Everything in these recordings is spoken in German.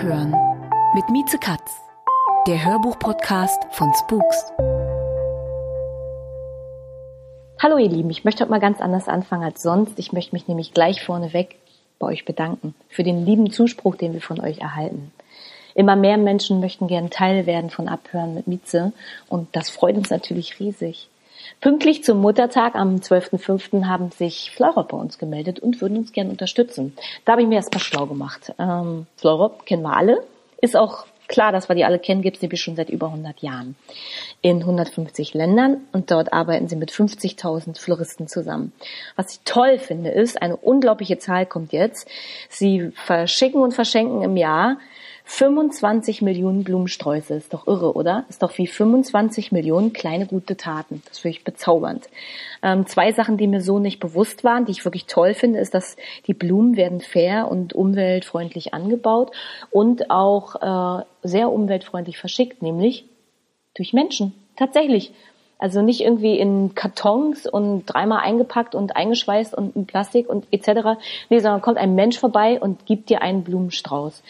Abhören mit Mieze Katz, der Hörbuch-Podcast von Spooks. Hallo ihr Lieben, ich möchte heute mal ganz anders anfangen als sonst. Ich möchte mich nämlich gleich vorneweg bei euch bedanken für den lieben Zuspruch, den wir von euch erhalten. Immer mehr Menschen möchten gern Teil werden von Abhören mit Mieze und das freut uns natürlich riesig. Pünktlich zum Muttertag am 12.05. haben sich Fleurop bei uns gemeldet und würden uns gern unterstützen. Da habe ich mir erstmal schlau gemacht. Ähm, Fleurop kennen wir alle, ist auch klar, dass wir die alle kennen, gibt es nämlich schon seit über 100 Jahren in 150 Ländern und dort arbeiten sie mit 50.000 Floristen zusammen. Was ich toll finde, ist, eine unglaubliche Zahl kommt jetzt. Sie verschicken und verschenken im Jahr 25 Millionen Blumensträuße. Ist doch irre, oder? Ist doch wie 25 Millionen kleine gute Taten. Das finde ich bezaubernd. Ähm, zwei Sachen, die mir so nicht bewusst waren, die ich wirklich toll finde, ist, dass die Blumen werden fair und umweltfreundlich angebaut und auch äh, sehr umweltfreundlich verschickt, nämlich durch Menschen. Tatsächlich. Also nicht irgendwie in Kartons und dreimal eingepackt und eingeschweißt und in Plastik und etc. Nee, sondern kommt ein Mensch vorbei und gibt dir einen Blumenstrauß.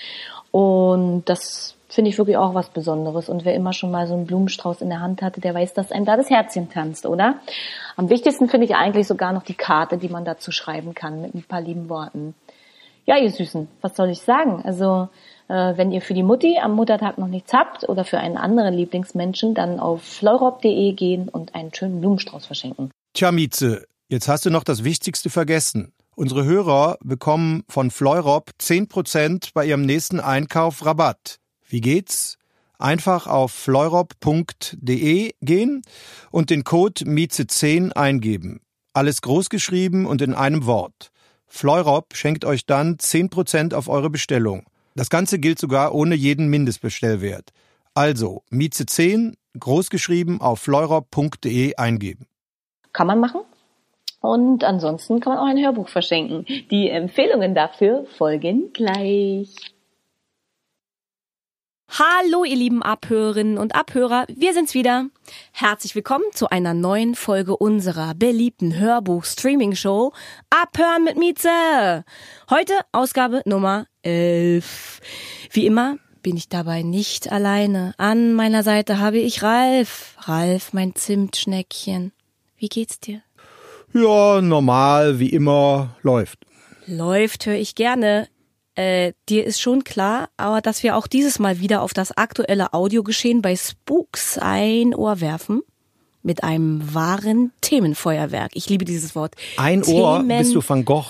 Und das finde ich wirklich auch was Besonderes. Und wer immer schon mal so einen Blumenstrauß in der Hand hatte, der weiß, dass einem da das Herzchen tanzt, oder? Am wichtigsten finde ich eigentlich sogar noch die Karte, die man dazu schreiben kann mit ein paar lieben Worten. Ja, ihr Süßen, was soll ich sagen? Also, äh, wenn ihr für die Mutti am Muttertag noch nichts habt oder für einen anderen Lieblingsmenschen, dann auf fleurop.de gehen und einen schönen Blumenstrauß verschenken. Tja, Mieze, jetzt hast du noch das Wichtigste vergessen. Unsere Hörer bekommen von Fleurop 10% bei ihrem nächsten Einkauf Rabatt. Wie geht's? Einfach auf fleurop.de gehen und den Code MIEZE10 eingeben. Alles großgeschrieben und in einem Wort. Fleurop schenkt euch dann 10% auf eure Bestellung. Das Ganze gilt sogar ohne jeden Mindestbestellwert. Also, Mieze10, großgeschrieben auf fleurop.de eingeben. Kann man machen. Und ansonsten kann man auch ein Hörbuch verschenken. Die Empfehlungen dafür folgen gleich. Hallo, ihr lieben Abhörerinnen und Abhörer, wir sind's wieder. Herzlich willkommen zu einer neuen Folge unserer beliebten Hörbuch-Streaming-Show Abhören mit Mieze. Heute Ausgabe Nummer 11. Wie immer bin ich dabei nicht alleine. An meiner Seite habe ich Ralf. Ralf, mein Zimtschneckchen. Wie geht's dir? Ja, normal, wie immer, läuft. Läuft, höre ich gerne. Äh, dir ist schon klar, aber dass wir auch dieses Mal wieder auf das aktuelle Audiogeschehen bei Spooks ein Ohr werfen. Mit einem wahren Themenfeuerwerk. Ich liebe dieses Wort. Ein Ohr bist du Van Gogh.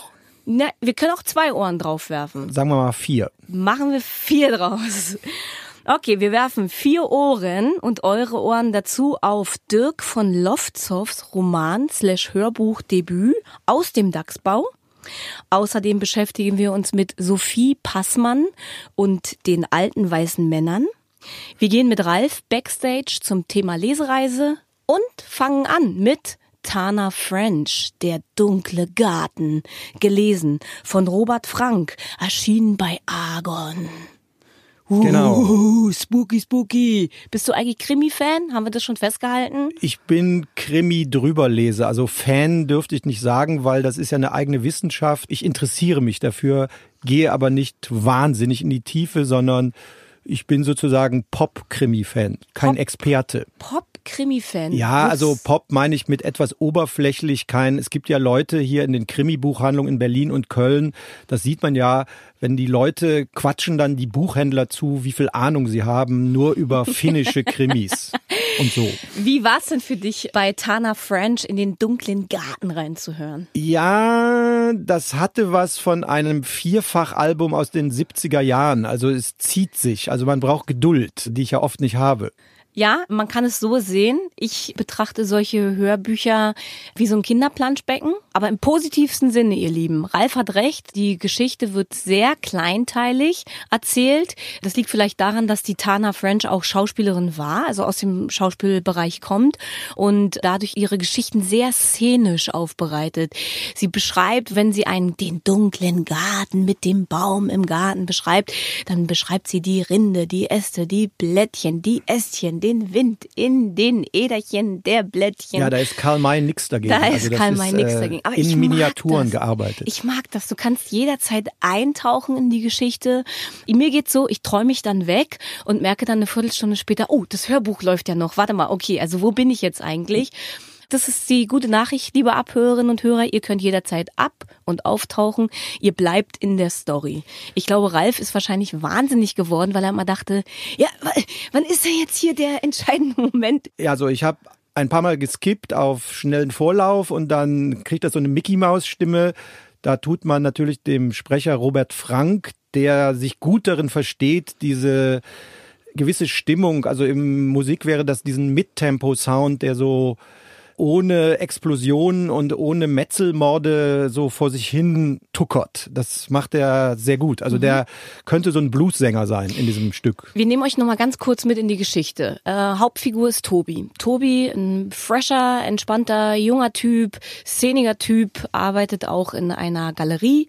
Na, wir können auch zwei Ohren draufwerfen. Sagen wir mal vier. Machen wir vier draus. Okay, wir werfen vier Ohren und eure Ohren dazu auf Dirk von Lofzows Roman slash Hörbuchdebüt aus dem Dachsbau. Außerdem beschäftigen wir uns mit Sophie Passmann und den alten weißen Männern. Wir gehen mit Ralf backstage zum Thema Lesereise und fangen an mit Tana French, Der dunkle Garten, gelesen von Robert Frank, erschienen bei Argon. Genau. Uh, spooky, spooky. Bist du eigentlich Krimi-Fan? Haben wir das schon festgehalten? Ich bin Krimi-Drüberleser. Also Fan dürfte ich nicht sagen, weil das ist ja eine eigene Wissenschaft. Ich interessiere mich dafür, gehe aber nicht wahnsinnig in die Tiefe, sondern ich bin sozusagen Pop-Krimi-Fan, kein Pop- Experte. Pop-Krimi-Fan. Ja, also Pop meine ich mit etwas oberflächlich kein. Es gibt ja Leute hier in den Krimi-Buchhandlungen in Berlin und Köln. Das sieht man ja, wenn die Leute quatschen dann die Buchhändler zu, wie viel Ahnung sie haben, nur über finnische Krimis und so. Wie war's denn für dich, bei Tana French in den dunklen Garten reinzuhören? Ja, das hatte was von einem Vierfachalbum aus den 70er Jahren. Also es zieht sich. Also man braucht Geduld, die ich ja oft nicht habe. Ja, man kann es so sehen. Ich betrachte solche Hörbücher wie so ein Kinderplanschbecken, aber im positivsten Sinne, ihr Lieben. Ralf hat recht, die Geschichte wird sehr kleinteilig erzählt. Das liegt vielleicht daran, dass die Tana French auch Schauspielerin war, also aus dem Schauspielbereich kommt und dadurch ihre Geschichten sehr szenisch aufbereitet. Sie beschreibt, wenn sie einen den dunklen Garten mit dem Baum im Garten beschreibt, dann beschreibt sie die Rinde, die Äste, die Blättchen, die Ästchen, den Wind in den Äderchen der Blättchen. Ja, da ist Karl May nix dagegen. Da ist also Karl May nix äh, dagegen. Aber in ich Miniaturen gearbeitet. Ich mag das. Du kannst jederzeit eintauchen in die Geschichte. Mir geht's so, ich träume mich dann weg und merke dann eine Viertelstunde später, oh, das Hörbuch läuft ja noch. Warte mal, okay, also wo bin ich jetzt eigentlich? Das ist die gute Nachricht, liebe Abhörerinnen und Hörer. Ihr könnt jederzeit ab und auftauchen. Ihr bleibt in der Story. Ich glaube, Ralf ist wahrscheinlich wahnsinnig geworden, weil er immer dachte, ja, wa- wann ist denn jetzt hier der entscheidende Moment? Ja, also ich habe ein paar Mal geskippt auf schnellen Vorlauf und dann kriegt er so eine Mickey Maus Stimme. Da tut man natürlich dem Sprecher Robert Frank, der sich gut darin versteht, diese gewisse Stimmung, also im Musik wäre das diesen Mid-Tempo-Sound, der so ohne Explosionen und ohne Metzelmorde so vor sich hin tuckert. Das macht er sehr gut. Also der könnte so ein Bluessänger sein in diesem Stück. Wir nehmen euch noch mal ganz kurz mit in die Geschichte. Äh, Hauptfigur ist Tobi. Tobi, ein fresher, entspannter, junger Typ, szeniger Typ, arbeitet auch in einer Galerie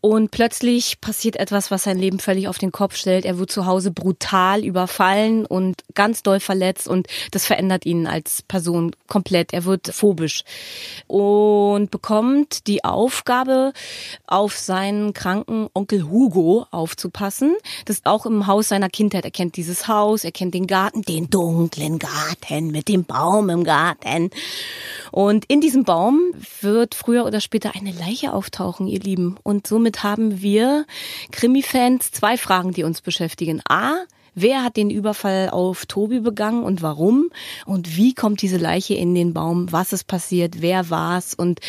und plötzlich passiert etwas, was sein Leben völlig auf den Kopf stellt. Er wird zu Hause brutal überfallen und ganz doll verletzt und das verändert ihn als Person komplett. Er wird phobisch und bekommt die Aufgabe, auf seinen kranken Onkel Hugo aufzupassen. Das ist auch im Haus seiner Kindheit. Er kennt dieses Haus, er kennt den Garten, den dunklen Garten mit dem Baum im Garten. Und in diesem Baum wird früher oder später eine Leiche auftauchen, ihr Lieben. Und somit haben wir Krimi-Fans zwei Fragen, die uns beschäftigen. A, Wer hat den Überfall auf Tobi begangen und warum? Und wie kommt diese Leiche in den Baum? Was ist passiert? Wer war's? Und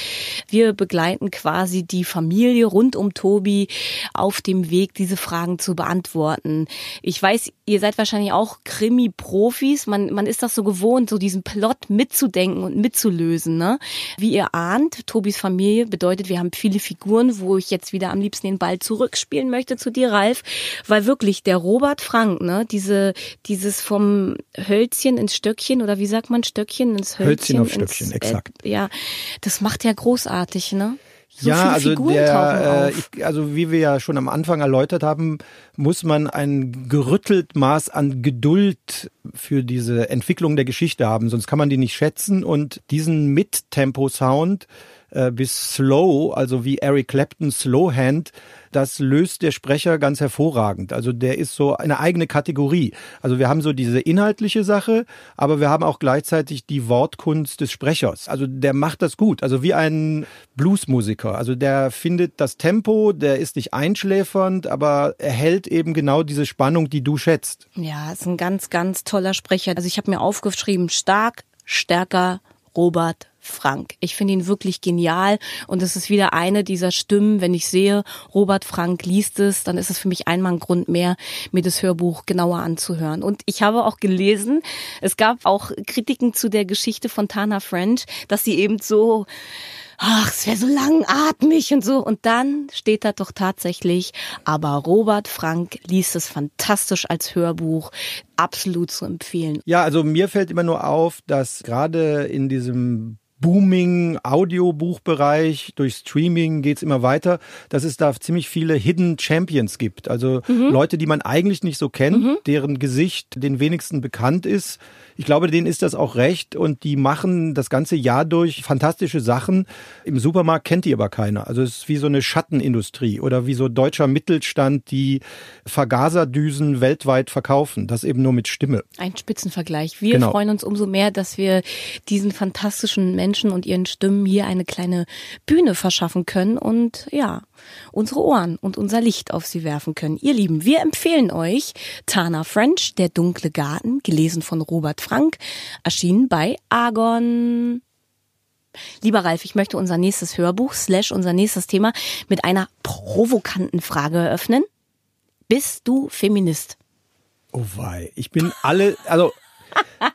wir begleiten quasi die Familie rund um Tobi auf dem Weg, diese Fragen zu beantworten. Ich weiß, ihr seid wahrscheinlich auch Krimi-Profis. Man, man ist das so gewohnt, so diesen Plot mitzudenken und mitzulösen. Ne? Wie ihr ahnt, Tobis Familie bedeutet, wir haben viele Figuren, wo ich jetzt wieder am liebsten den Ball zurückspielen möchte zu dir, Ralf, weil wirklich der Robert Frank, ne, diese, dieses vom Hölzchen ins Stöckchen oder wie sagt man Stöckchen ins Hölzchen? Hölzchen auf ins, Stöckchen, exakt. Äh, ja, das macht ja großartig, ne? So ja, viele also Figuren der, tauchen äh, ich, also wie wir ja schon am Anfang erläutert haben, muss man ein gerüttelt Maß an Geduld für diese Entwicklung der Geschichte haben, sonst kann man die nicht schätzen und diesen Mid-Tempo-Sound äh, bis Slow, also wie Eric Clapton Slowhand, das löst der Sprecher ganz hervorragend. Also der ist so eine eigene Kategorie. Also wir haben so diese inhaltliche Sache, aber wir haben auch gleichzeitig die Wortkunst des Sprechers. Also der macht das gut. Also wie ein Bluesmusiker. Also der findet das Tempo, der ist nicht einschläfernd, aber er hält eben genau diese Spannung, die du schätzt. Ja, ist ein ganz, ganz toller Sprecher. Also ich habe mir aufgeschrieben, stark, stärker, Robert Frank. Ich finde ihn wirklich genial und es ist wieder eine dieser Stimmen, wenn ich sehe, Robert Frank liest es, dann ist es für mich einmal ein Grund mehr, mir das Hörbuch genauer anzuhören. Und ich habe auch gelesen, es gab auch Kritiken zu der Geschichte von Tana French, dass sie eben so ach, es wäre so langatmig und so. Und dann steht da doch tatsächlich, aber Robert Frank liest es fantastisch als Hörbuch, absolut zu empfehlen. Ja, also mir fällt immer nur auf, dass gerade in diesem booming Audiobuchbereich, durch Streaming geht's immer weiter, dass es da ziemlich viele Hidden Champions gibt. Also Leute, die man eigentlich nicht so kennt, deren Gesicht den wenigsten bekannt ist. Ich glaube, denen ist das auch recht und die machen das ganze Jahr durch fantastische Sachen. Im Supermarkt kennt die aber keiner. Also es ist wie so eine Schattenindustrie oder wie so deutscher Mittelstand, die Vergaserdüsen weltweit verkaufen. Das eben nur mit Stimme. Ein Spitzenvergleich. Wir Genau. freuen uns umso mehr, dass wir diesen fantastischen Menschen und ihren Stimmen hier eine kleine Bühne verschaffen können und ja, unsere Ohren und unser Licht auf sie werfen können. Ihr Lieben, wir empfehlen euch Tana French, Der dunkle Garten, gelesen von Robert Frank, erschienen bei Argon. Lieber Ralf, ich möchte unser nächstes Hörbuch slash unser nächstes Thema mit einer provokanten Frage eröffnen. Bist du Feminist? Oh wei, ich bin alle, also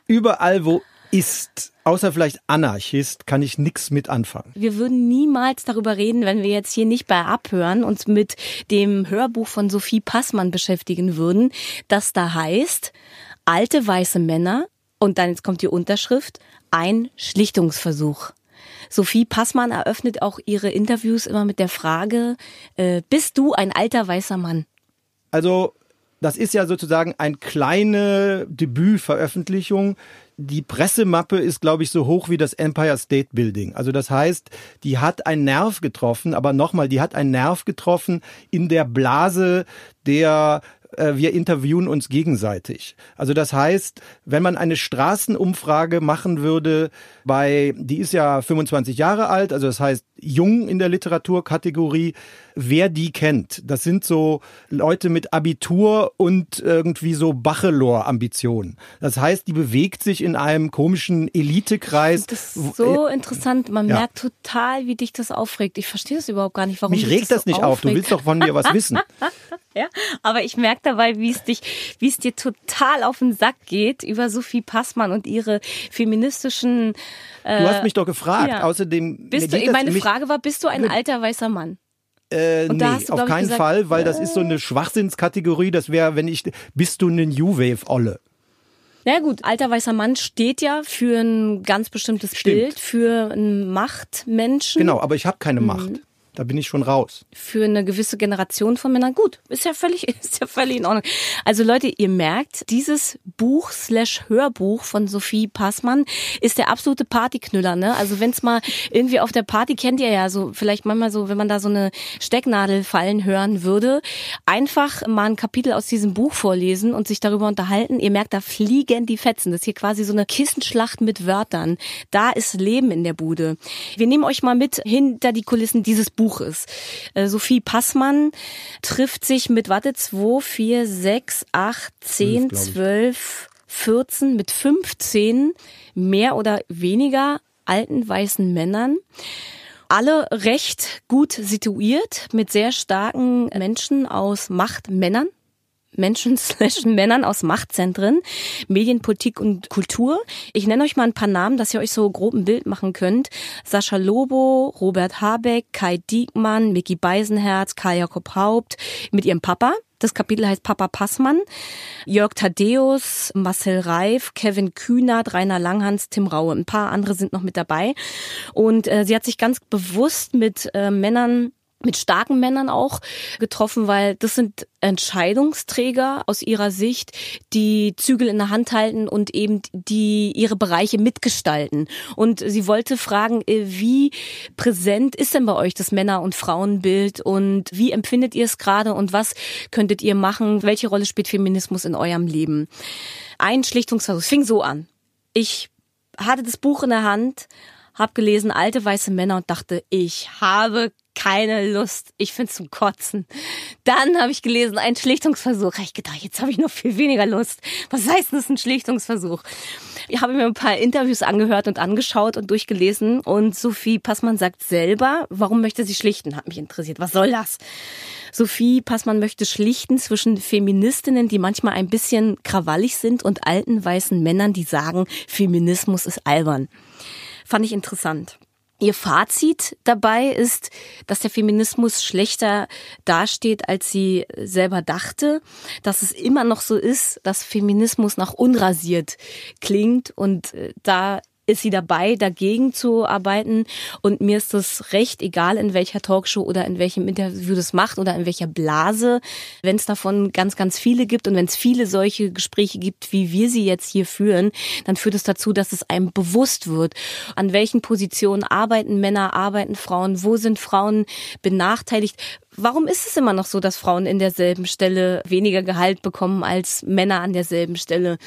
Überall, wo ist, außer vielleicht Anarchist, kann ich nichts mit anfangen. Wir würden niemals darüber reden, wenn wir jetzt hier nicht bei Abhören uns mit dem Hörbuch von Sophie Passmann beschäftigen würden, das da heißt, alte weiße Männer, und dann jetzt kommt die Unterschrift, ein Schlichtungsversuch. Sophie Passmann eröffnet auch ihre Interviews immer mit der Frage, äh, bist du ein alter weißer Mann? Also das ist ja sozusagen eine kleine Debütveröffentlichung. Die Pressemappe ist, glaube ich, so hoch wie das Empire State Building. Also das heißt, die hat einen Nerv getroffen, aber nochmal, die hat einen Nerv getroffen in der Blase der äh, wir interviewen uns gegenseitig. Also das heißt, wenn man eine Straßenumfrage machen würde bei, die ist ja 25 Jahre alt, also das heißt jung in der Literaturkategorie, wer die kennt. Das sind so Leute mit Abitur und irgendwie so Bachelor-Ambitionen. Das heißt, die bewegt sich in einem komischen Elitekreis. Das ist so interessant. Man ja. merkt total, wie dich das aufregt. Ich verstehe das überhaupt gar nicht, warum Mich regt das, das nicht so auf. Du willst doch von mir was wissen. ja, aber ich merke dabei, wie es dich, wie es dir total auf den Sack geht über Sophie Passmann und ihre feministischen. Äh, du hast mich doch gefragt. Ja. Außerdem. Bist du, meine Frage war, bist du ein alter weißer Mann? Äh, nee, du, auf keinen gesagt, Fall, weil das ist so eine Schwachsinnskategorie. Das wäre, wenn ich, bist du eine New Wave Olle? Na gut, alter weißer Mann steht ja für ein ganz bestimmtes Stimmt. Bild, für einen Machtmenschen. Genau, aber ich habe keine mhm. Macht. Da bin ich schon raus. Für eine gewisse Generation von Männern gut. Ist ja völlig, ist ja völlig in Ordnung. Also Leute, ihr merkt, dieses Buch slash Hörbuch von Sophie Passmann ist der absolute Partyknüller, ne? Also wenn's mal irgendwie auf der Party kennt ihr ja so, vielleicht manchmal so, wenn man da so eine Stecknadel fallen hören würde, einfach mal ein Kapitel aus diesem Buch vorlesen und sich darüber unterhalten. Ihr merkt, da fliegen die Fetzen. Das ist hier quasi so eine Kissenschlacht mit Wörtern. Da ist Leben in der Bude. Wir nehmen euch mal mit hinter die Kulissen dieses Buches Buches. Äh, Sophie Passmann trifft sich mit, warte, 2, 4, 6, 8, 10, 12, 14, mit 15 mehr oder weniger alten weißen Männern alle recht gut situiert mit sehr starken Menschen aus Machtmännern. Menschen slash Männern aus Machtzentren, Medienpolitik und Kultur. Ich nenne euch mal ein paar Namen, dass ihr euch so grob ein Bild machen könnt. Sascha Lobo, Robert Habeck, Kai Diekmann, Mickey Beisenherz, Karl Jakob Haupt mit ihrem Papa. Das Kapitel heißt Papa Passmann. Jörg Thaddeus, Marcel Reif, Kevin Kühnert, Rainer Langhans, Tim Raue. Ein paar andere sind noch mit dabei. Und äh, sie hat sich ganz bewusst mit äh, Männern mit starken Männern auch getroffen, weil das sind Entscheidungsträger aus ihrer Sicht, die Zügel in der Hand halten und eben die ihre Bereiche mitgestalten. Und sie wollte fragen, äh, wie präsent ist denn bei euch das Männer- und Frauenbild und wie empfindet ihr es gerade und was könntet ihr machen? Welche Rolle spielt Feminismus in eurem Leben? Ein Schlichtungsversuch. Es fing so an. Ich hatte das Buch in der Hand, hab gelesen alte weiße Männer und dachte, ich habe keine Lust. Ich find's zum Kotzen. Dann habe ich gelesen, ein Schlichtungsversuch. Ich gedacht, jetzt habe ich noch viel weniger Lust. Was heißt das, ein Schlichtungsversuch? Ich habe mir ein paar Interviews angehört und angeschaut und durchgelesen. Und Sophie Passmann sagt selber, warum möchte sie schlichten? Hat mich interessiert. Was soll das? Sophie Passmann möchte schlichten zwischen Feministinnen, die manchmal ein bisschen krawallig sind, und alten weißen Männern, die sagen, Feminismus ist albern. Fand ich interessant. Ihr Fazit dabei ist, dass der Feminismus schlechter dasteht, als sie selber dachte, dass es immer noch so ist, dass Feminismus nach unrasiert klingt und äh, da ist sie dabei, dagegen zu arbeiten. Und mir ist das recht, egal in welcher Talkshow oder in welchem Interview das macht oder in welcher Blase, wenn es davon ganz, ganz viele gibt und wenn es viele solche Gespräche gibt, wie wir sie jetzt hier führen, dann führt es dazu, dass es einem bewusst wird, an welchen Positionen arbeiten Männer, arbeiten Frauen, wo sind Frauen benachteiligt. Warum ist es immer noch so, dass Frauen in derselben Stelle weniger Gehalt bekommen als Männer an derselben Stelle?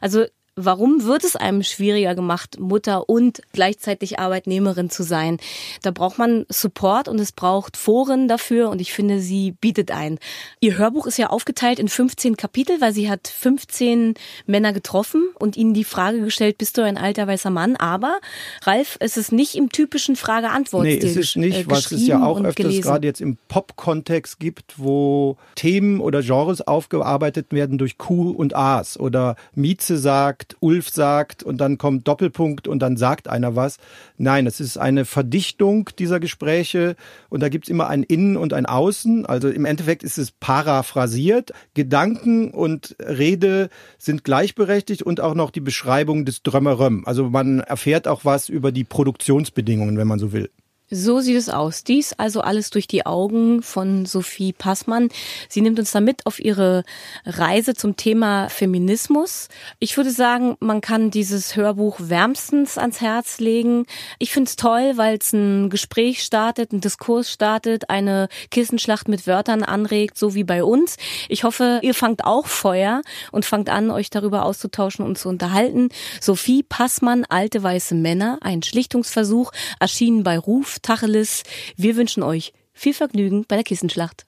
Also Warum wird es einem schwieriger gemacht, Mutter und gleichzeitig Arbeitnehmerin zu sein? Da braucht man Support und es braucht Foren dafür und ich finde, sie bietet ein. Ihr Hörbuch ist ja aufgeteilt in 15 Kapitel, weil sie hat 15 Männer getroffen und ihnen die Frage gestellt, bist du ein alter weißer Mann? Aber, Ralf, es ist nicht im typischen Frage-Antwort-Stil Nee, es ist nicht, äh, was es ja auch öfters gerade jetzt im Pop-Kontext gibt, wo Themen oder Genres aufgearbeitet werden durch Q und A's oder Mieze sagt, sagt, Ulf sagt und dann kommt Doppelpunkt und dann sagt einer was. Nein, es ist eine Verdichtung dieser Gespräche und da gibt's immer ein Innen und ein Außen. Also im Endeffekt ist es paraphrasiert. Gedanken und Rede sind gleichberechtigt und auch noch die Beschreibung des Drömmeröm. Also man erfährt auch was über die Produktionsbedingungen, wenn man so will. So sieht es aus. Dies also alles durch die Augen von Sophie Passmann. Sie nimmt uns damit auf ihre Reise zum Thema Feminismus. Ich würde sagen, man kann dieses Hörbuch wärmstens ans Herz legen. Ich finde es toll, weil es ein Gespräch startet, ein Diskurs startet, eine Kissenschlacht mit Wörtern anregt, so wie bei uns. Ich hoffe, ihr fangt auch Feuer und fangt an, euch darüber auszutauschen und zu unterhalten. Sophie Passmann, Alte weiße Männer, ein Schlichtungsversuch, erschienen bei Ruf Tacheles. Wir wünschen euch viel Vergnügen bei der Kissenschlacht.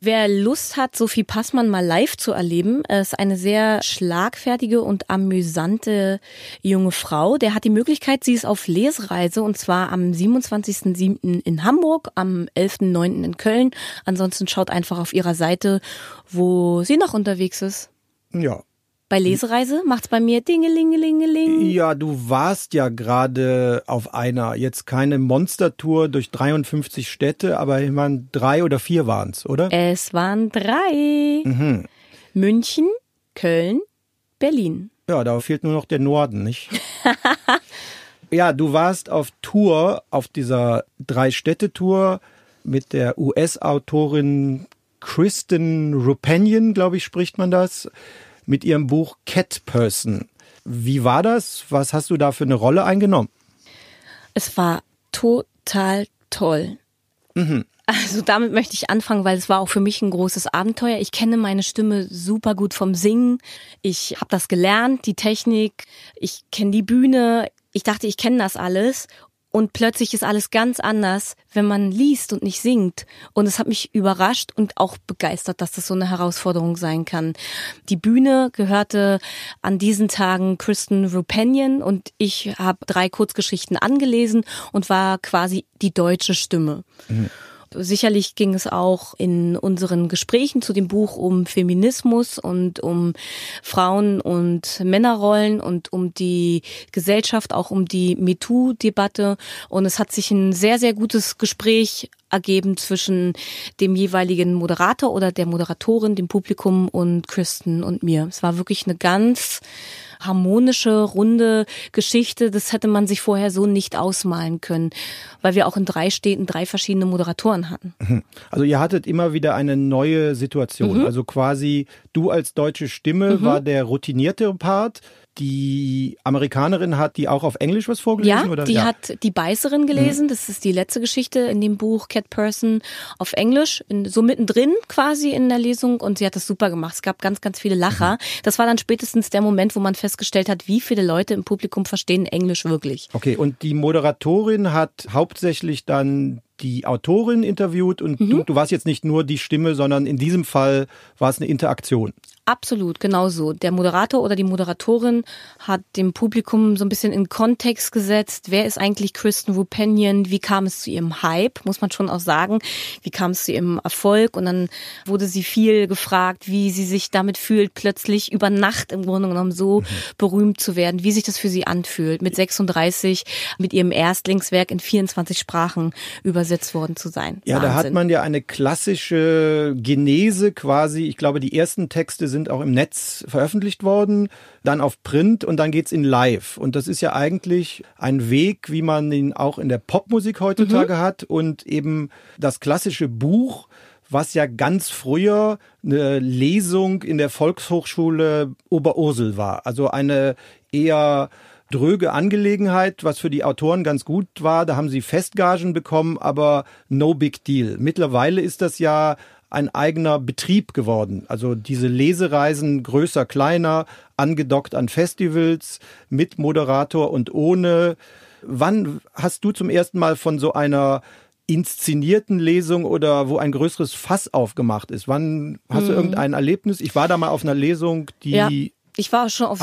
Wer Lust hat, Sophie Passmann mal live zu erleben, ist eine sehr schlagfertige und amüsante junge Frau. Der hat die Möglichkeit, sie ist auf Lesereise und zwar am 27.07. in Hamburg, am 11.09. in Köln. Ansonsten schaut einfach auf ihrer Seite, wo sie noch unterwegs ist. Ja, bei Lesereise macht's bei mir Dingelingelingeling. Ja, du warst ja gerade auf einer, jetzt keine Monstertour durch 53 Städte, aber immerhin drei oder vier waren's, oder? Es waren drei. Mhm. München, Köln, Berlin. Ja, da fehlt nur noch der Norden, nicht? ja, du warst auf Tour, auf dieser Drei-Städte-Tour mit der US-Autorin Kristen Rupanian, glaube ich, spricht man das mit ihrem Buch Cat Person. Wie war das? Was hast du da für eine Rolle eingenommen? Es war total toll. Mhm. Also damit möchte ich anfangen, weil es war auch für mich ein großes Abenteuer. Ich kenne meine Stimme super gut vom Singen. Ich habe das gelernt, die Technik. Ich kenne die Bühne. Ich dachte, ich kenne das alles und plötzlich ist alles ganz anders, wenn man liest und nicht singt. Und es hat mich überrascht und auch begeistert, dass das so eine Herausforderung sein kann. Die Bühne gehörte an diesen Tagen Kristen Rupanian und ich habe drei Kurzgeschichten angelesen und war quasi die deutsche Stimme. Mhm. Sicherlich ging es auch in unseren Gesprächen zu dem Buch um Feminismus und um Frauen- und Männerrollen und um die Gesellschaft, auch um die MeToo-Debatte. Und es hat sich ein sehr, sehr gutes Gespräch ergeben zwischen dem jeweiligen Moderator oder der Moderatorin, dem Publikum und Kristen und mir. Es war wirklich eine ganz harmonische, runde Geschichte. Das hätte man sich vorher so nicht ausmalen können, weil wir auch in drei Städten drei verschiedene Moderatoren hatten. Mhm. Also ihr hattet immer wieder eine neue Situation. Mhm. Also quasi du als deutsche Stimme mhm. war der routinierte Part die Amerikanerin hat die auch auf Englisch was vorgelesen? Ja, oder? die ja. hat die Beißerin gelesen. Mhm. Das ist die letzte Geschichte in dem Buch Cat Person auf Englisch, in, so mittendrin quasi in der Lesung. Und sie hat das super gemacht. Es gab ganz, ganz viele Lacher. Mhm. Das war dann spätestens der Moment, wo man festgestellt hat, wie viele Leute im Publikum verstehen Englisch wirklich. Okay, und die Moderatorin hat hauptsächlich dann die Autorin interviewt und mhm. du, du warst jetzt nicht nur die Stimme, sondern in diesem Fall war es eine Interaktion. Absolut, genau so. Der Moderator oder die Moderatorin hat dem Publikum so ein bisschen in Kontext gesetzt. Wer ist eigentlich Kristen Rupenian? Wie kam es zu ihrem Hype? Muss man schon auch sagen. Wie kam es zu ihrem Erfolg? Und dann wurde sie viel gefragt, wie sie sich damit fühlt, plötzlich über Nacht im Grunde genommen so mhm. berühmt zu werden, wie sich das für sie anfühlt, mit 36, mit ihrem Erstlingswerk in 24 Sprachen übersetzt worden zu sein. Ja, Wahnsinn. da hat man ja eine klassische Genese quasi. Ich glaube, die ersten Texte sind sind auch im Netz veröffentlicht worden, dann auf Print und dann geht's in Live. Und das ist ja eigentlich ein Weg, wie man ihn auch in der Popmusik heutzutage mhm. hat und eben das klassische Buch, was ja ganz früher eine Lesung in der Volkshochschule Oberursel war. Also eine eher dröge Angelegenheit, was für die Autoren ganz gut war. Da haben sie Festgagen bekommen, aber no big deal. Mittlerweile ist das ja ein eigener Betrieb geworden. Also diese Lesereisen größer, kleiner, angedockt an Festivals, mit Moderator und ohne. Wann hast du zum ersten Mal von so einer inszenierten Lesung oder wo ein größeres Fass aufgemacht ist? Wann hast hm. du irgendein Erlebnis? Ich war da mal auf einer Lesung, die ja, ich war schon auf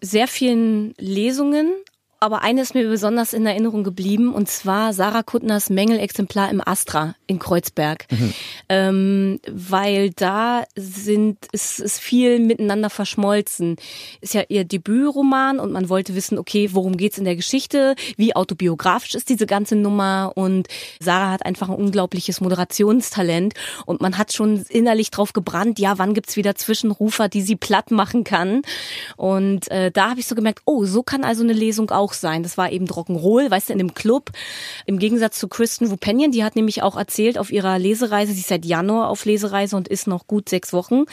sehr vielen Lesungen Aber eine ist mir besonders in Erinnerung geblieben und zwar Sarah Kuttners Mängelexemplar im Astra in Kreuzberg. Mhm. Ähm, weil da sind, ist, ist viel miteinander verschmolzen. Ist ja ihr Debütroman und man wollte wissen, okay, worum geht's in der Geschichte? Wie autobiografisch ist diese ganze Nummer? Und Sarah hat einfach ein unglaubliches Moderationstalent und man hat schon innerlich drauf gebrannt, ja, wann gibt's wieder Zwischenrufer, die sie platt machen kann? Und äh, da habe ich so gemerkt, oh, so kann also eine Lesung auch sein. Das war eben Rock'n'Roll, weißt du, in dem Club. Im Gegensatz zu Kristen Wupenian, die hat nämlich auch erzählt auf ihrer Lesereise, sie ist seit Januar auf Lesereise und ist noch gut sechs Wochen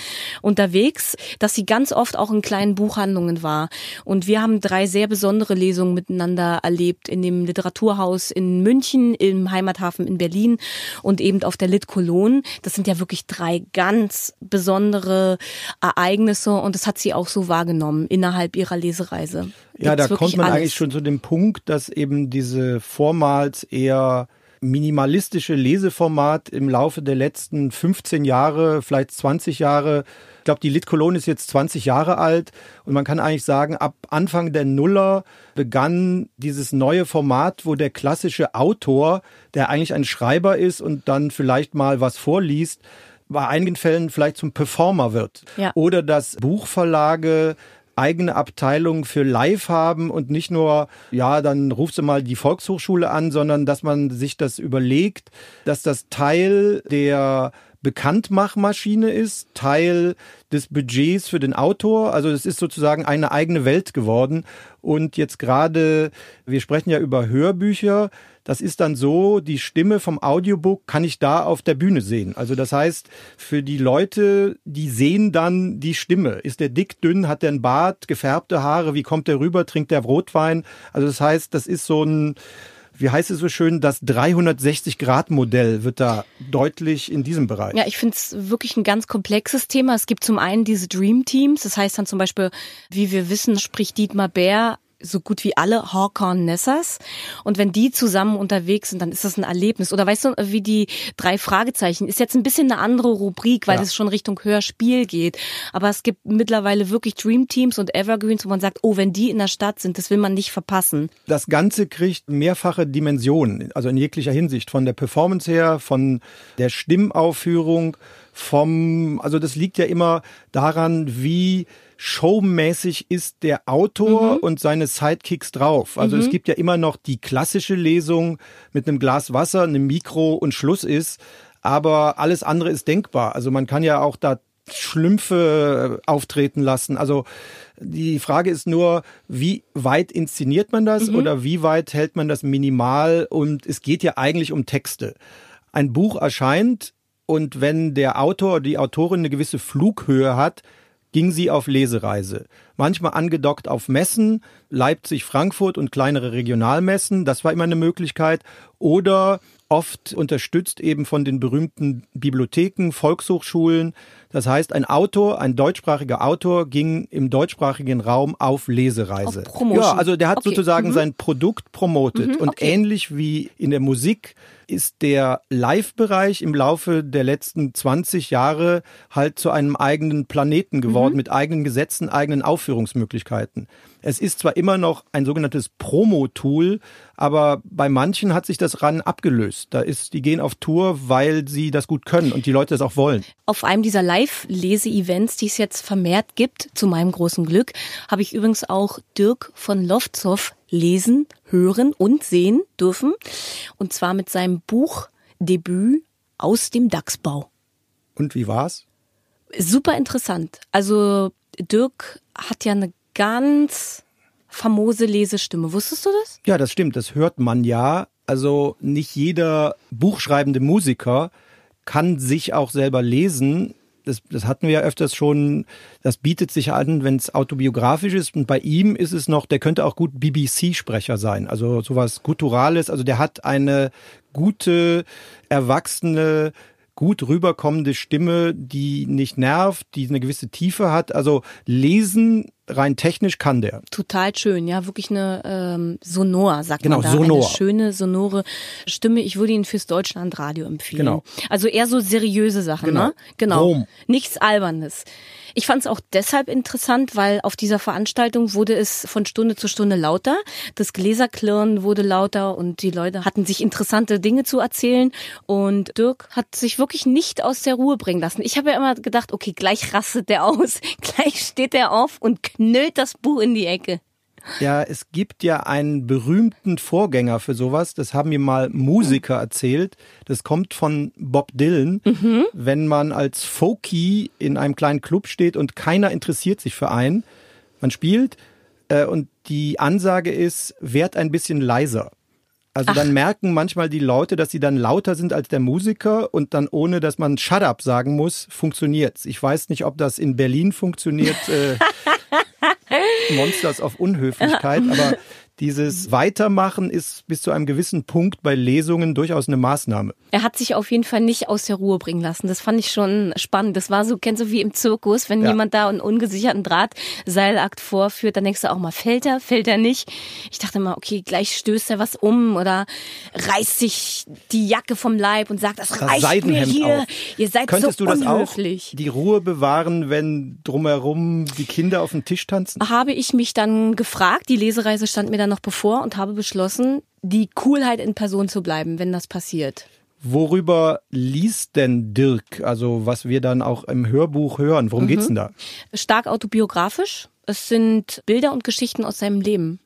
unterwegs, dass sie ganz oft auch in kleinen Buchhandlungen war. Und wir haben drei sehr besondere Lesungen miteinander erlebt in dem Literaturhaus in München, im Heimathafen in Berlin und eben auf der Lit Cologne. Das sind ja wirklich drei ganz besondere Ereignisse und das hat sie auch so wahrgenommen innerhalb ihrer Lesereise. Ja, da kommt man alles. eigentlich schon zu dem Punkt, dass eben diese vormals eher minimalistische Leseformat im Laufe der letzten 15 Jahre, vielleicht 20 Jahre, ich glaube, die Lit Cologne ist jetzt 20 Jahre alt und man kann eigentlich sagen, ab Anfang der Nuller begann dieses neue Format, wo der klassische Autor, der eigentlich ein Schreiber ist und dann vielleicht mal was vorliest, bei einigen Fällen vielleicht zum Performer wird. Ja. Oder dass Buchverlage eigene Abteilung für Live haben und nicht nur, ja, dann ruft sie mal die Volkshochschule an, sondern dass man sich das überlegt, dass das Teil der Bekanntmachmaschine ist, Teil des Budgets für den Autor. Also es ist sozusagen eine eigene Welt geworden. Und jetzt gerade, wir sprechen ja über Hörbücher. Das ist dann so, die Stimme vom Audiobook kann ich da auf der Bühne sehen. Also das heißt, für die Leute, die sehen dann die Stimme. Ist der dick, dünn, hat der einen Bart, gefärbte Haare, wie kommt der rüber, trinkt der Rotwein? Also das heißt, das ist so ein, wie heißt es so schön, das 360-Grad-Modell wird da deutlich in diesem Bereich. Ja, ich finde es wirklich ein ganz komplexes Thema. Es gibt zum einen diese Dream Teams, das heißt dann zum Beispiel, wie wir wissen, spricht Dietmar Bär so gut wie alle Hawkhorn Nessers. Und wenn die zusammen unterwegs sind, dann ist das ein Erlebnis. Oder weißt du, wie die drei Fragezeichen ist jetzt ein bisschen eine andere Rubrik, weil ja. es schon Richtung Hörspiel geht. Aber es gibt mittlerweile wirklich Dream Teams und Evergreens, wo man sagt, oh, wenn die in der Stadt sind, das will man nicht verpassen. Das Ganze kriegt mehrfache Dimensionen, also in jeglicher Hinsicht, von der Performance her, von der Stimmaufführung, vom, also das liegt ja immer daran, wie showmäßig ist der Autor mhm. und seine Sidekicks drauf. Also mhm. es gibt ja immer noch die klassische Lesung mit einem Glas Wasser, einem Mikro und Schluss ist. Aber alles andere ist denkbar. Also man kann ja auch da Schlümpfe äh, auftreten lassen. Also die Frage ist nur, wie weit inszeniert man das mhm. oder wie weit hält man das minimal? Und es geht ja eigentlich um Texte. Ein Buch erscheint und wenn der Autor oder die Autorin eine gewisse Flughöhe hat, ging sie auf Lesereise. Manchmal angedockt auf Messen, Leipzig, Frankfurt und kleinere Regionalmessen, das war immer eine Möglichkeit. Oder oft unterstützt eben von den berühmten Bibliotheken, Volkshochschulen. Das heißt, ein Autor, ein deutschsprachiger Autor ging im deutschsprachigen Raum auf Lesereise. Auf ja, also der hat okay. sozusagen mhm. sein Produkt promotet. Mhm, okay. Und ähnlich wie in der Musik ist der Live-Bereich im Laufe der letzten 20 Jahre halt zu einem eigenen Planeten geworden, mhm. mit eigenen Gesetzen, eigenen Aufführungsmöglichkeiten. Es ist zwar immer noch ein sogenanntes Promo-Tool, aber bei manchen hat sich das ran abgelöst. Da ist, die gehen auf Tour, weil sie das gut können und die Leute das auch wollen. Auf einem dieser Live-Lese-Events, die es jetzt vermehrt gibt, zu meinem großen Glück, habe ich übrigens auch Dirk von Loftzow lesen, hören und sehen dürfen. Und zwar mit seinem Buchdebüt aus dem Dachsbau. Und wie war's? Super interessant. Also Dirk hat ja eine ganz famose Lesestimme. Wusstest du das? Ja, das stimmt. Das hört man ja. Also nicht jeder buchschreibende Musiker kann sich auch selber lesen. Das, das hatten wir ja öfters schon. Das bietet sich an, wenn es autobiografisch ist. Und bei ihm ist es noch, der könnte auch gut BBC-Sprecher sein. Also sowas Gutturales. Also der hat eine gute, erwachsene, gut rüberkommende Stimme, die nicht nervt, die eine gewisse Tiefe hat. Also lesen rein technisch kann der. Total schön, ja, wirklich eine ähm, Sonor, sagt genau, man da. Sonor. Eine schöne, sonore Stimme. Ich würde ihn fürs Deutschlandradio empfehlen. Genau. Also eher so seriöse Sachen, genau. ne? Genau. Rom. Nichts Albernes. Ich fand es auch deshalb interessant, weil auf dieser Veranstaltung wurde es von Stunde zu Stunde lauter. Das Gläserklirren wurde lauter und die Leute hatten sich interessante Dinge zu erzählen. Und Dirk hat sich wirklich nicht aus der Ruhe bringen lassen. Ich habe ja immer gedacht, okay, gleich rastet der aus, gleich steht er auf und knüllt das Buch in die Ecke. Ja, es gibt ja einen berühmten Vorgänger für sowas. Das haben mir mal Musiker erzählt. Das kommt von Bob Dylan. Mhm. Wenn man als Folkie in einem kleinen Club steht und keiner interessiert sich für einen, man spielt äh, und die Ansage ist, werd ein bisschen leiser. Also Ach. dann merken manchmal die Leute, dass sie dann lauter sind als der Musiker und dann ohne, dass man Shut up sagen muss, funktioniert's. Ich weiß nicht, ob das in Berlin funktioniert. Äh, Monsters auf Unhöflichkeit, aber dieses Weitermachen ist bis zu einem gewissen Punkt bei Lesungen durchaus eine Maßnahme. Er hat sich auf jeden Fall nicht aus der Ruhe bringen lassen. Das fand ich schon spannend. Das war so, kennst du, wie im Zirkus, wenn ja. jemand da einen ungesicherten Drahtseilakt vorführt, dann denkst du auch mal, fällt er, fällt er nicht? Ich dachte mal, okay, gleich stößt er was um oder reißt sich die Jacke vom Leib und sagt, das, das reicht mir hier. Auf. Ihr seid Könntest so du das unhöflich. auch, die Ruhe bewahren, wenn drumherum die Kinder auf dem Tisch tanzen? Habe ich mich dann gefragt. Die Lesereise stand mir dann noch bevor und habe beschlossen, die Coolheit in Person zu bleiben, wenn das passiert. Worüber liest denn Dirk? Also was wir dann auch im Hörbuch hören. Worum mhm. geht's denn da? Stark autobiografisch. Es sind Bilder und Geschichten aus seinem Leben.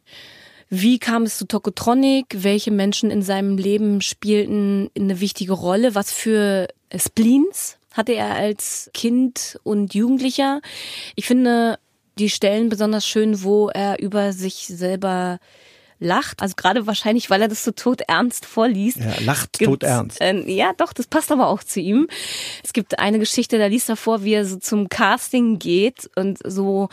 Wie kam es zu Tokotronic? Welche Menschen in seinem Leben spielten eine wichtige Rolle? Was für Spleens hatte er als Kind und Jugendlicher? Ich finde die Stellen besonders schön, wo er über sich selber lacht. Also gerade wahrscheinlich, weil er das so todernst vorliest. Ja, lacht todernst. Äh, ja, doch, das passt aber auch zu ihm. Es gibt eine Geschichte, da liest er vor, wie er so zum Casting geht und so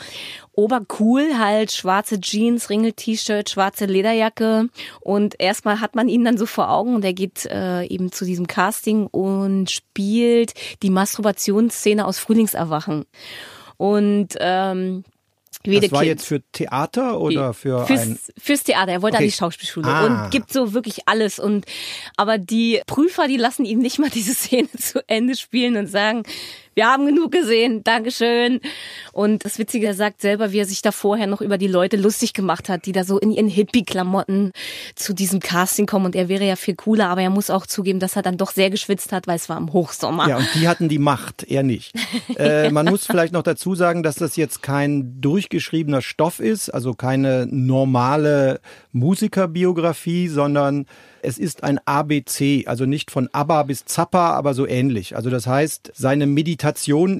obercool halt, schwarze Jeans, Ringel-T-Shirt, schwarze Lederjacke und erstmal hat man ihn dann so vor Augen und er geht äh, eben zu diesem Casting und spielt die Masturbationsszene aus Frühlingserwachen. Und ähm, wie das war jetzt für Theater oder für fürs, ein fürs Theater. Er wollte okay. an die Schauspielschule ah. und gibt so wirklich alles. Und aber die Prüfer, die lassen ihm nicht mal diese Szene zu Ende spielen und sagen, wir haben genug gesehen, Dankeschön. Und das Witzige, er sagt selber, wie er sich da vorher noch über die Leute lustig gemacht hat, die da so in ihren Hippie-Klamotten zu diesem Casting kommen. Und er wäre ja viel cooler, aber er muss auch zugeben, dass er dann doch sehr geschwitzt hat, weil es war im Hochsommer. Ja, und die hatten die Macht, er nicht. äh, man muss vielleicht noch dazu sagen, dass das jetzt kein durchgeschriebener Stoff ist, also keine normale Musikerbiografie, sondern es ist ein ABC, also nicht von ABBA bis Zappa, aber so ähnlich. Also das heißt, seine Meditation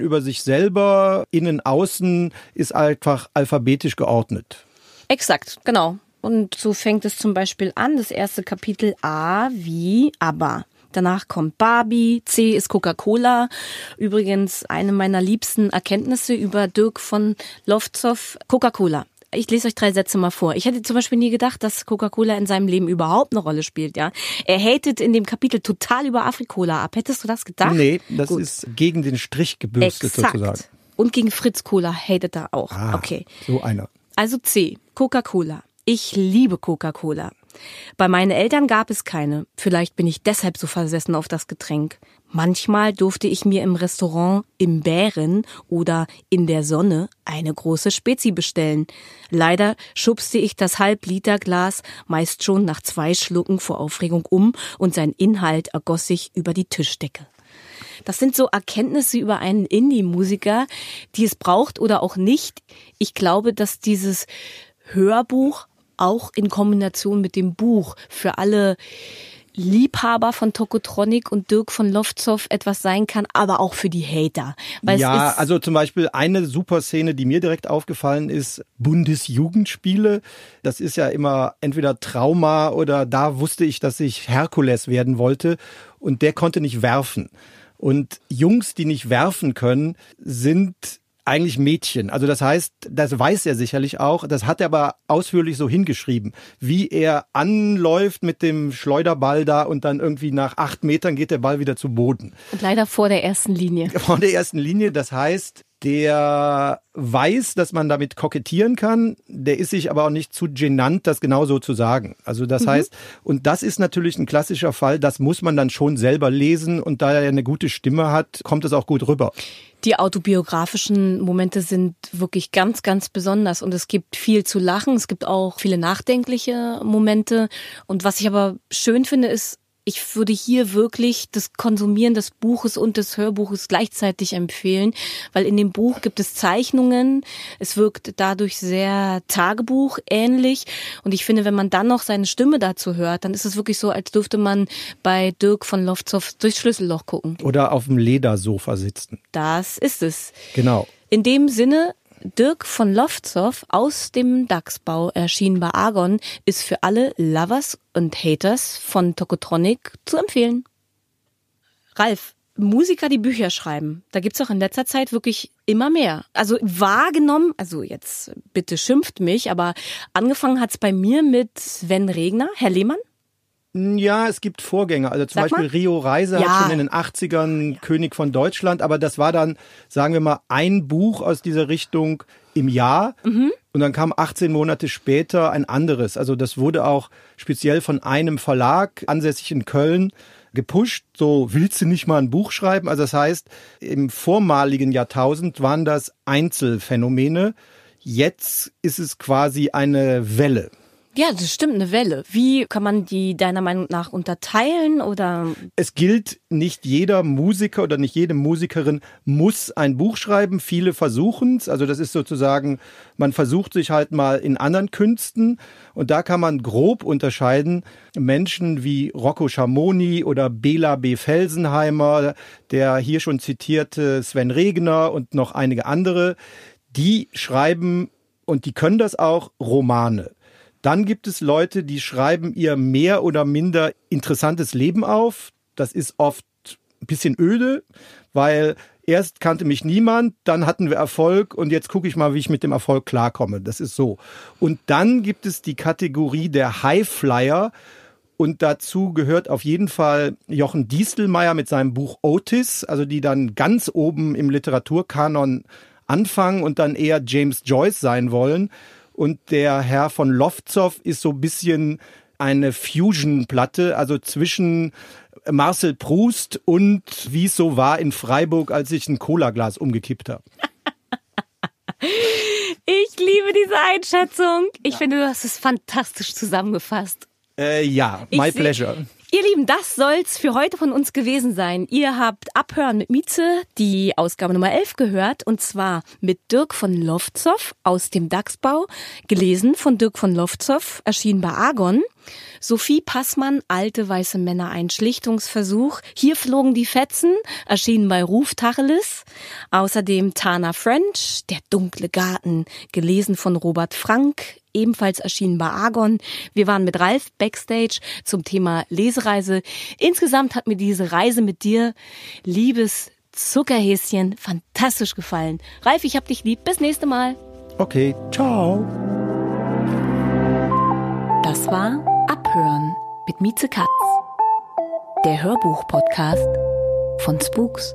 über sich selber, innen, außen, ist einfach alphabetisch geordnet. Exakt, genau. Und so fängt es zum Beispiel an, das erste Kapitel A wie ABBA. Danach kommt Barbie, C ist Coca-Cola. Übrigens eine meiner liebsten Erkenntnisse über Dirk von Lofzow, Coca-Cola. Ich lese euch drei Sätze mal vor. Ich hätte zum Beispiel nie gedacht, dass Coca-Cola in seinem Leben überhaupt eine Rolle spielt, ja. Er hatet in dem Kapitel total über Afrikola ab. Hättest du das gedacht? Nee, das Gut. ist gegen den Strich gebürstet Exakt. sozusagen. Und gegen Fritz Cola hatet er auch. Ah, okay. So einer. Also C, Coca-Cola. Ich liebe Coca-Cola. Bei meinen Eltern gab es keine. Vielleicht bin ich deshalb so versessen auf das Getränk. Manchmal durfte ich mir im Restaurant im Bären oder in der Sonne eine große Spezi bestellen. Leider schubste ich das Halbliterglas meist schon nach zwei Schlucken vor Aufregung um und sein Inhalt ergoss sich über die Tischdecke. Das sind so Erkenntnisse über einen Indie-Musiker, die es braucht oder auch nicht. Ich glaube, dass dieses Hörbuch auch in Kombination mit dem Buch für alle Liebhaber von Tokotronic und Dirk von Lofzow etwas sein kann, aber auch für die Hater. Weil ja, also zum Beispiel eine super Szene, die mir direkt aufgefallen ist, Bundesjugendspiele. Das ist ja immer entweder Trauma oder da wusste ich, dass ich Herkules werden wollte und der konnte nicht werfen. Und Jungs, die nicht werfen können, sind eigentlich Mädchen. Also das heißt, das weiß er sicherlich auch. Das hat er aber ausführlich so hingeschrieben, wie er anläuft mit dem Schleuderball da und dann irgendwie nach acht Metern geht der Ball wieder zu Boden. Und leider vor der ersten Linie. Vor der ersten Linie. Das heißt, der weiß, dass man damit kokettieren kann, der ist sich aber auch nicht zu genannt, das genauso zu sagen. Also das mhm. heißt, und das ist natürlich ein klassischer Fall, das muss man dann schon selber lesen und da er eine gute Stimme hat, kommt es auch gut rüber. Die autobiografischen Momente sind wirklich ganz, ganz besonders und es gibt viel zu lachen, es gibt auch viele nachdenkliche Momente und was ich aber schön finde, ist, ich würde hier wirklich das Konsumieren des Buches und des Hörbuches gleichzeitig empfehlen, weil in dem Buch gibt es Zeichnungen. Es wirkt dadurch sehr Tagebuch ähnlich. Und ich finde, wenn man dann noch seine Stimme dazu hört, dann ist es wirklich so, als dürfte man bei Dirk von Lofzow durchs Schlüsselloch gucken. Oder auf dem Ledersofa sitzen. Das ist es. Genau. In dem Sinne Dirk von Loftzow aus dem DAX-Bau erschienen bei Argon ist für alle Lovers und Haters von Tokotronic zu empfehlen. Ralf, Musiker, die Bücher schreiben, da gibt's auch in letzter Zeit wirklich immer mehr. Also wahrgenommen, also jetzt bitte schimpft mich, aber angefangen hat's bei mir mit Sven Regner, Herr Lehmann. Ja, es gibt Vorgänger. Also zum Sag Beispiel mal. Rio Reiser ja. hat schon in den 80ern ja. König von Deutschland, aber das war dann, sagen wir mal, ein Buch aus dieser Richtung im Jahr. Mhm. Und dann kam 18 Monate später ein anderes. Also das wurde auch speziell von einem Verlag, ansässig in Köln, gepusht. So, willst du nicht mal ein Buch schreiben? Also das heißt, im vormaligen Jahrtausend waren das Einzelfänomene. Jetzt ist es quasi eine Welle. Ja, das stimmt, eine Welle. Wie kann man die deiner Meinung nach unterteilen oder? Es gilt, nicht jeder Musiker oder nicht jede Musikerin muss ein Buch schreiben. Viele versuchen es. Also das ist sozusagen, man versucht sich halt mal in anderen Künsten und da kann man grob unterscheiden. Menschen wie Rocco Schamoni oder Bela B. Felsenheimer, der hier schon zitierte Sven Regner und noch einige andere, die schreiben und die können das auch Romane. Dann gibt es Leute, die schreiben ihr mehr oder minder interessantes Leben auf. Das ist oft ein bisschen öde, weil erst kannte mich niemand, dann hatten wir Erfolg und jetzt gucke ich mal, wie ich mit dem Erfolg klarkomme. Das ist so. Und dann gibt es die Kategorie der Highflyer. Und dazu gehört auf jeden Fall Jochen Diestelmeier mit seinem Buch Otis, also die dann ganz oben im Literaturkanon anfangen und dann eher James Joyce sein wollen. Und der Herr von Lofzow ist so ein bisschen eine Fusion-Platte, also zwischen Marcel Proust und wie es so war in Freiburg, als ich ein Cola-Glas umgekippt habe. Ich liebe diese Einschätzung. Ich ja. finde, du hast es fantastisch zusammengefasst. Äh, ja, my ich pleasure. Ihr Lieben, das soll's für heute von uns gewesen sein. Ihr habt Abhören mit Mieze, die Ausgabe Nummer 11 gehört, und zwar mit Dirk von Lofzow aus dem DAX-Bau, gelesen von Dirk von Lofzow, erschienen bei Argon. Sophie Passmann, Alte weiße Männer, ein Schlichtungsversuch. Hier flogen die Fetzen, erschienen bei Ruf Tacheles. Außerdem Tana French, Der dunkle Garten, gelesen von Robert Frank, ebenfalls erschienen bei Argon. Wir waren mit Ralf backstage zum Thema Lesereise. Insgesamt hat mir diese Reise mit dir, liebes Zuckerhäschen, fantastisch gefallen. Ralf, ich hab dich lieb. Bis nächste Mal. Okay, ciao. Das war Abhören mit Mieze Katz. Der Hörbuch-Podcast von Spooks.